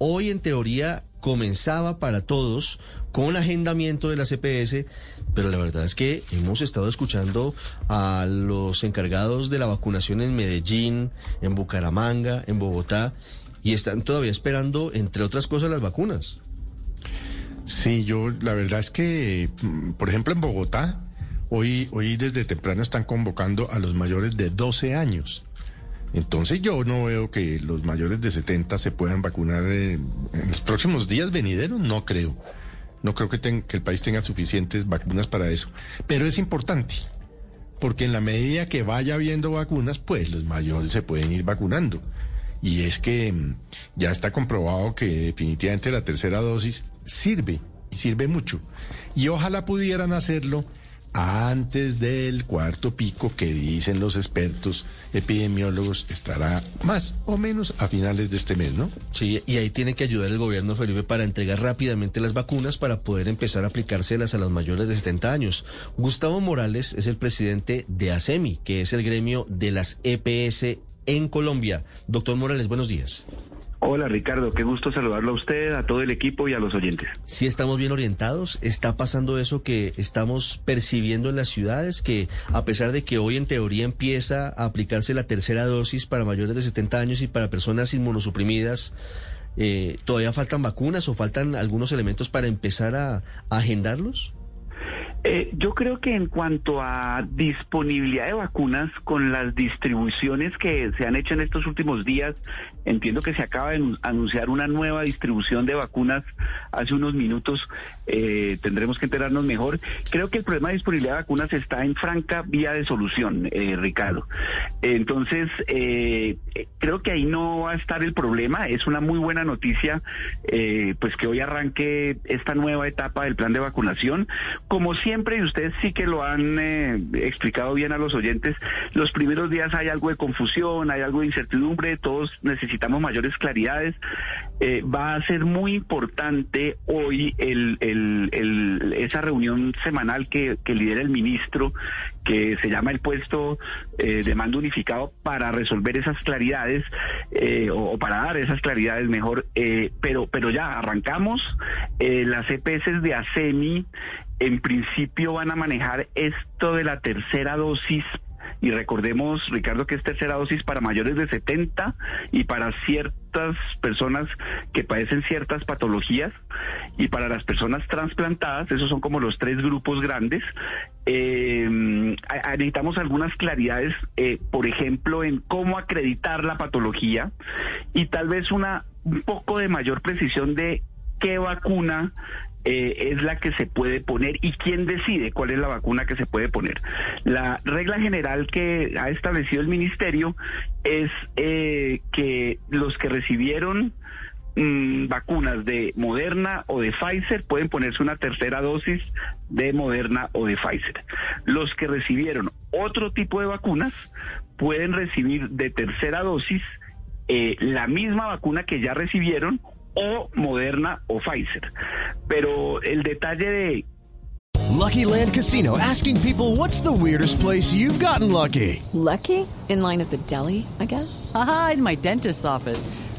Hoy, en teoría, comenzaba para todos con agendamiento de la CPS, pero la verdad es que hemos estado escuchando a los encargados de la vacunación en Medellín, en Bucaramanga, en Bogotá, y están todavía esperando, entre otras cosas, las vacunas. Sí, yo, la verdad es que, mm, por ejemplo, en Bogotá, hoy, hoy desde temprano están convocando a los mayores de 12 años. Entonces yo no veo que los mayores de 70 se puedan vacunar en, los próximos días venideros, no creo. No creo que, que el país tenga suficientes vacunas para eso. Pero es importante, porque en la medida que vaya habiendo vacunas, pues los mayores se pueden ir vacunando. Y es que mm, ya está comprobado que definitivamente la tercera dosis sirve y sirve mucho. Y ojalá pudieran hacerlo antes del cuarto pico que dicen los expertos epidemiólogos estará más o menos a finales de este mes, ¿no? Sí, y ahí tiene que ayudar el gobierno, Felipe, para entregar rápidamente las vacunas para poder empezar a aplicárselas a los mayores de 70 años. Gustavo Morales es el presidente de ASEMI, que es el gremio de las EPS en Colombia. Doctor Morales, buenos días. Hola Ricardo, qué gusto saludarlo a usted, a todo el equipo y a los oyentes. Sí, estamos bien orientados. ¿Está pasando eso que estamos percibiendo en las ciudades? Que a pesar de que hoy en teoría empieza a aplicarse la tercera dosis para mayores de 70 años y para personas inmunosuprimidas, eh, ¿todavía faltan vacunas o faltan algunos elementos para empezar a agendarlos? Eh, yo creo que en cuanto a disponibilidad de vacunas con las distribuciones que se han hecho en estos últimos días, entiendo que se acaba de anunciar una nueva distribución de vacunas hace unos minutos, eh, tendremos que enterarnos mejor. Creo que el problema de disponibilidad de vacunas está en franca vía de solución, eh, Ricardo. Entonces, creo que ahí no va a estar el problema. Es una muy buena noticia, pues que hoy arranque esta nueva etapa del plan de vacunación. Como siempre, siempre, y ustedes sí que lo han eh, explicado bien a los oyentes, los primeros días hay algo de confusión, hay algo de incertidumbre, todos necesitamos mayores claridades. Eh, va a ser muy importante hoy el, esa reunión semanal que, lidera el ministro, que se llama el puesto eh, de mando unificado para resolver esas claridades o, para dar esas claridades mejor. pero, pero ya arrancamos. las EPS de ASEMI en principio van a manejar esto de la tercera dosis y recordemos, Ricardo, que es tercera dosis para mayores de 70 y para ciertas personas que padecen ciertas patologías y para las personas trasplantadas, esos son como los tres grupos grandes. Eh, necesitamos algunas claridades, eh, por ejemplo, en cómo acreditar la patología y tal vez una un poco de mayor precisión de qué vacuna eh, es la que se puede poner y quién decide cuál es la vacuna que se puede poner. La regla general que ha establecido el ministerio es eh, que los que recibieron mm, vacunas de Moderna o de Pfizer pueden ponerse una tercera dosis de Moderna o de Pfizer. Los que recibieron otro tipo de vacunas pueden recibir de tercera dosis eh, la misma vacuna que ya recibieron o Moderna o Pfizer. Pero el detalle de Lucky Land Casino asking people what's the weirdest place you've gotten lucky? Lucky? In line at the deli, I guess. Aha, in my dentist's office.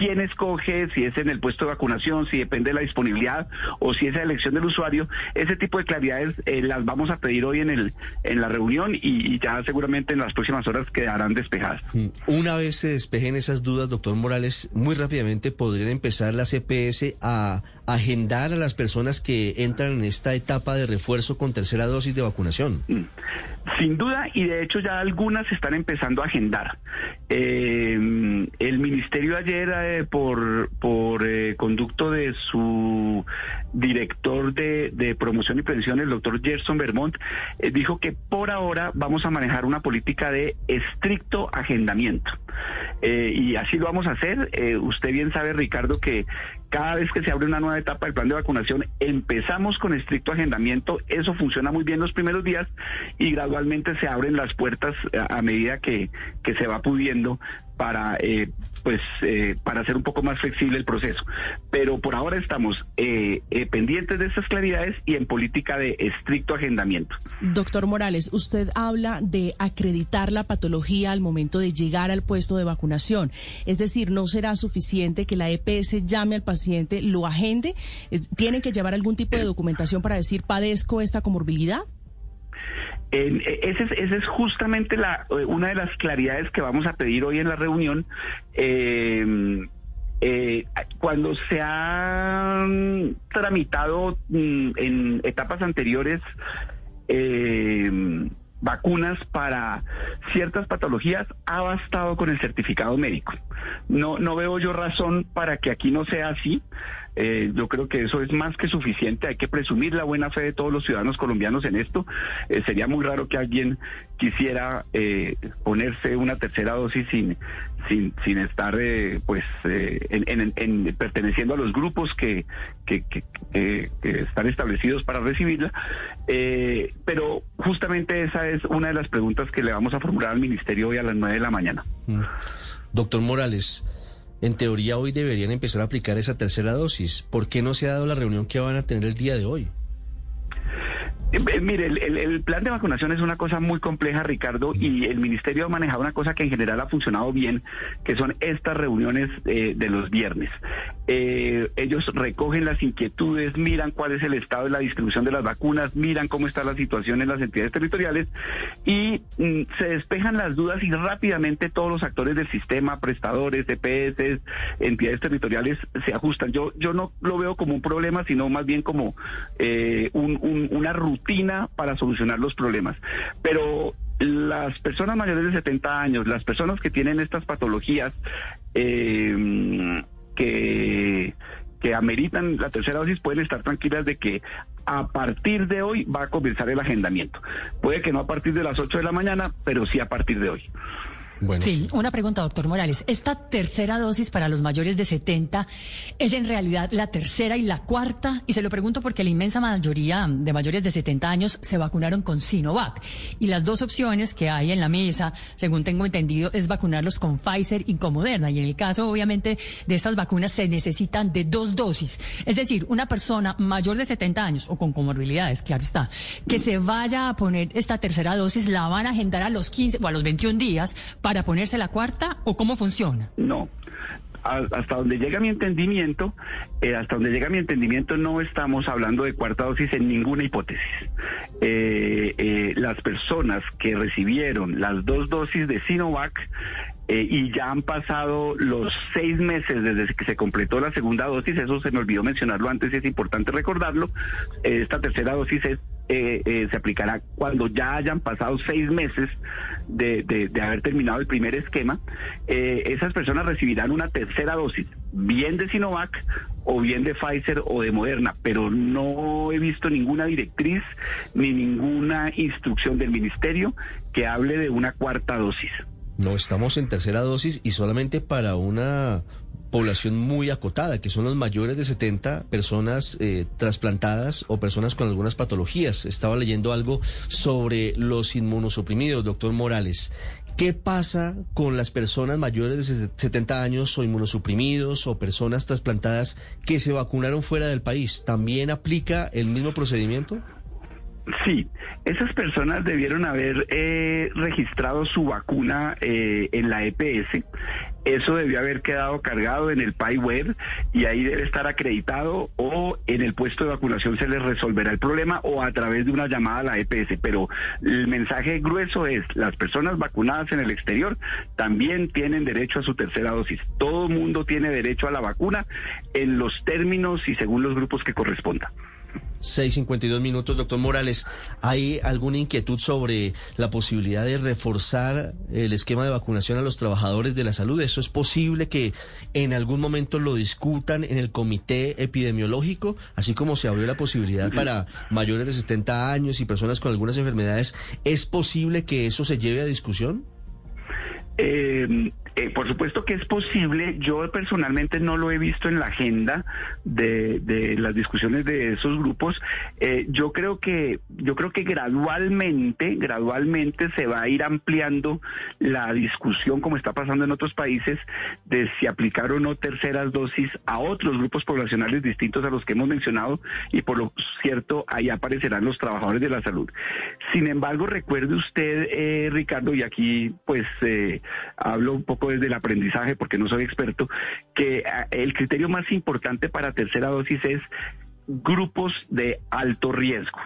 Quién escoge, si es en el puesto de vacunación, si depende de la disponibilidad o si es la elección del usuario. Ese tipo de claridades eh, las vamos a pedir hoy en, el, en la reunión y, ya seguramente en las próximas horas quedarán despejadas. Mm. Una vez se despejen esas dudas, doctor Morales, muy rápidamente podrían empezar las CPS a agendar a las personas que entran en esta etapa de refuerzo con tercera dosis de vacunación. Mm. Sin duda, y de hecho ya algunas están empezando a agendar. Eh, el ministerio ayer, eh, por, por eh, conducto de su director de, promoción y prevención, el doctor Gerson Vermont, dijo que por ahora vamos a manejar una política de estricto agendamiento. y así lo vamos a hacer. usted bien sabe, Ricardo, que cada vez que se abre una nueva etapa del plan de vacunación, empezamos con estricto agendamiento. Eso funciona muy bien los primeros días y gradualmente se abren las puertas a, medida que, que se va pudiendo para eh, pues eh, para hacer un poco más flexible el proceso. Pero por ahora estamos eh, pendientes de estas claridades y en política de estricto agendamiento. Doctor Morales, usted habla de acreditar la patología al momento de llegar al puesto de vacunación. Es decir, no será suficiente que la EPS llame al paciente, lo agende. ¿Tienen que llevar algún tipo de documentación para decir padezco esta comorbilidad? Eh, esa es, es, justamente la, eh, una de las claridades que vamos a pedir hoy en la reunión. Eh, cuando se han tramitado mm, en etapas anteriores vacunas para ciertas patologías, ha bastado con el certificado médico. No, no veo yo razón para que aquí no sea así. Eh, yo creo que eso es más que suficiente. Hay que presumir la buena fe de todos los ciudadanos colombianos en esto. Eh, sería muy raro que alguien quisiera eh, ponerse una tercera dosis sin, sin, sin estar pues en, perteneciendo a los grupos que, que, que, están establecidos para recibirla. pero justamente esa es una de las preguntas que le vamos a formular al ministerio hoy a las nueve de la mañana. Mm. Doctor Morales. En teoría hoy deberían empezar a aplicar esa tercera dosis. ¿Por qué no se ha dado la reunión que van a tener el día de hoy? Eh, eh, mire, el, plan de vacunación es una cosa muy compleja, Ricardo, y el ministerio ha manejado una cosa que en general ha funcionado bien, que son estas reuniones eh, de los viernes. ellos recogen las inquietudes, miran cuál es el estado de la distribución de las vacunas, miran cómo está la situación en las entidades territoriales y mm, se despejan las dudas y rápidamente todos los actores del sistema, prestadores, EPS, entidades territoriales, se ajustan. Yo, yo no lo veo como un problema, sino más bien como una rutina para solucionar los problemas. Pero las personas mayores de 70 años, las personas que tienen estas patologías eh, que, que ameritan la tercera dosis pueden estar tranquilas de que a partir de hoy va a comenzar el agendamiento. Puede que no a partir de las 8 de la mañana, pero sí a partir de hoy. Sí, una pregunta, doctor Morales. ¿Esta tercera dosis para los mayores de 70 es en realidad la tercera y la cuarta? Y se lo pregunto porque la inmensa mayoría de mayores de 70 años se vacunaron con Sinovac. Y las dos opciones que hay en la mesa, según tengo entendido, es vacunarlos con Pfizer y con Moderna. Y en el caso, obviamente, de estas vacunas se necesitan de dos dosis. Es decir, una persona mayor de 70 años o con comorbilidades, claro está, que se vaya a poner esta tercera dosis, la van a agendar a los 15 o a los 21 días para ponerse la cuarta o cómo funciona? No. Hasta donde llega mi entendimiento, eh, hasta donde llega mi entendimiento, no estamos hablando de cuarta dosis en ninguna hipótesis. Eh, eh, las personas que recibieron las dos dosis de Sinovac y ya han pasado los seis meses desde que se completó la segunda dosis, eso se me olvidó mencionarlo antes y es importante recordarlo, esta tercera dosis es eh, eh, se aplicará cuando ya hayan pasado seis meses de, de, haber terminado el primer esquema. Eh, esas personas recibirán una tercera dosis, bien de Sinovac o bien de Pfizer o de Moderna, pero no he visto ninguna directriz ni ninguna instrucción del ministerio que hable de una cuarta dosis. No, estamos en tercera dosis y solamente para una población muy acotada, que son los mayores de 70 personas eh, trasplantadas o personas con algunas patologías. Estaba leyendo algo sobre los inmunosuprimidos, doctor Morales. ¿Qué pasa con las personas mayores de 70 años o inmunosuprimidos o personas trasplantadas que se vacunaron fuera del país? ¿También aplica el mismo procedimiento? Sí, esas personas debieron haber eh, registrado su vacuna eh, en la EPS. Eso debió haber quedado cargado en el PAI web y ahí debe estar acreditado o en el puesto de vacunación se les resolverá el problema o a través de una llamada a la EPS. Pero el mensaje grueso es, las personas vacunadas en el exterior también tienen derecho a su tercera dosis. Todo mundo tiene derecho a la vacuna en los términos y según los grupos que corresponda. 6.52 minutos, doctor Morales. ¿Hay alguna inquietud sobre la posibilidad de reforzar el esquema de vacunación a los trabajadores de la salud? ¿Eso es posible que en algún momento lo discutan en el comité epidemiológico, así como se abrió la posibilidad para mayores de 70 años y personas con algunas enfermedades? ¿Es posible que eso se lleve a discusión? Eh, eh, por supuesto que es posible. Yo personalmente no lo he visto en la agenda de, de las discusiones de esos grupos. Eh, yo creo que yo creo que gradualmente, gradualmente se va a ir ampliando la discusión, como está pasando en otros países, de si aplicar o no terceras dosis a otros grupos poblacionales distintos a los que hemos mencionado y por lo cierto ahí aparecerán los trabajadores de la salud. Sin embargo, recuerde usted, eh, Ricardo, y aquí pues hablo un poco desde el aprendizaje, porque no soy experto, que ah, el criterio más importante para tercera dosis es grupos de alto riesgo.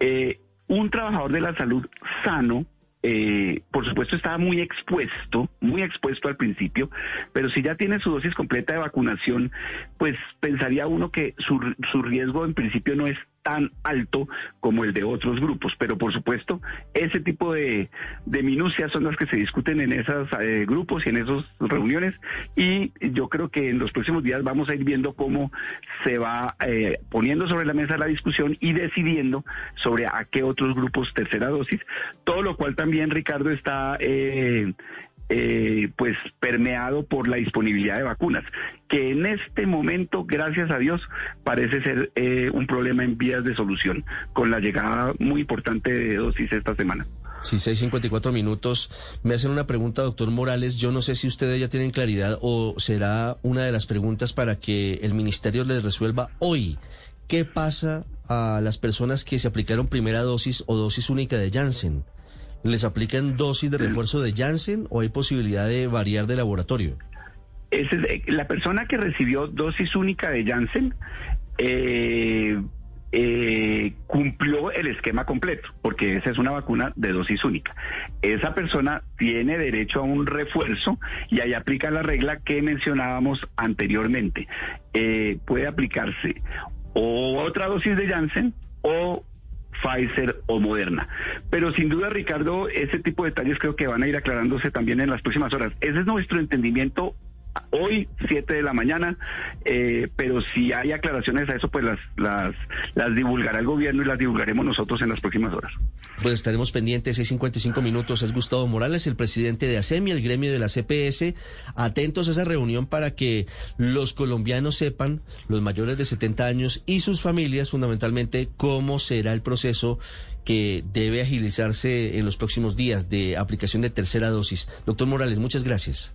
Eh, un trabajador de la salud sano, eh, por supuesto estaba muy expuesto, muy expuesto al principio, pero si ya tiene su dosis completa de vacunación, pues pensaría uno que su, su riesgo en principio no es tan alto como el de otros grupos. Pero por supuesto, ese tipo de, minucias son las que se discuten en esos eh, grupos y en esas reuniones. Y yo creo que en los próximos días vamos a ir viendo cómo se va eh, poniendo sobre la mesa la discusión y decidiendo sobre a qué otros grupos tercera dosis. Todo lo cual también, Ricardo, está eh, eh, pues permeado por la disponibilidad de vacunas, que en este momento, gracias a Dios, parece ser eh, un problema en vías de solución, con la llegada muy importante de dosis esta semana. Sí, 6.54 minutos. Me hacen una pregunta, doctor Morales. Yo no sé si ustedes ya tienen claridad o será una de las preguntas para que el ministerio les resuelva hoy. ¿Qué pasa a las personas que se aplicaron primera dosis o dosis única de Janssen? ¿Les aplican dosis de refuerzo de Janssen o hay posibilidad de variar de laboratorio? Es, la persona que recibió dosis única de Janssen eh, eh, cumplió el esquema completo, porque esa es una vacuna de dosis única. Esa persona tiene derecho a un refuerzo y ahí aplica la regla que mencionábamos anteriormente. Eh, puede aplicarse o otra dosis de Janssen o Pfizer o Moderna. Pero sin duda, Ricardo, ese tipo de detalles creo que van a ir aclarándose también en las próximas horas. Ese es nuestro entendimiento hoy, 7 de la mañana, eh, pero si hay aclaraciones a eso, pues las, las, divulgará el gobierno y las divulgaremos nosotros en las próximas horas. Pues estaremos pendientes, 6.55 minutos, es Gustavo Morales, el presidente de ASEMI, el gremio de la CPS, atentos a esa reunión para que los colombianos sepan, los mayores de 70 años y sus familias, fundamentalmente, cómo será el proceso que debe agilizarse en los próximos días de aplicación de tercera dosis. Doctor Morales, muchas gracias.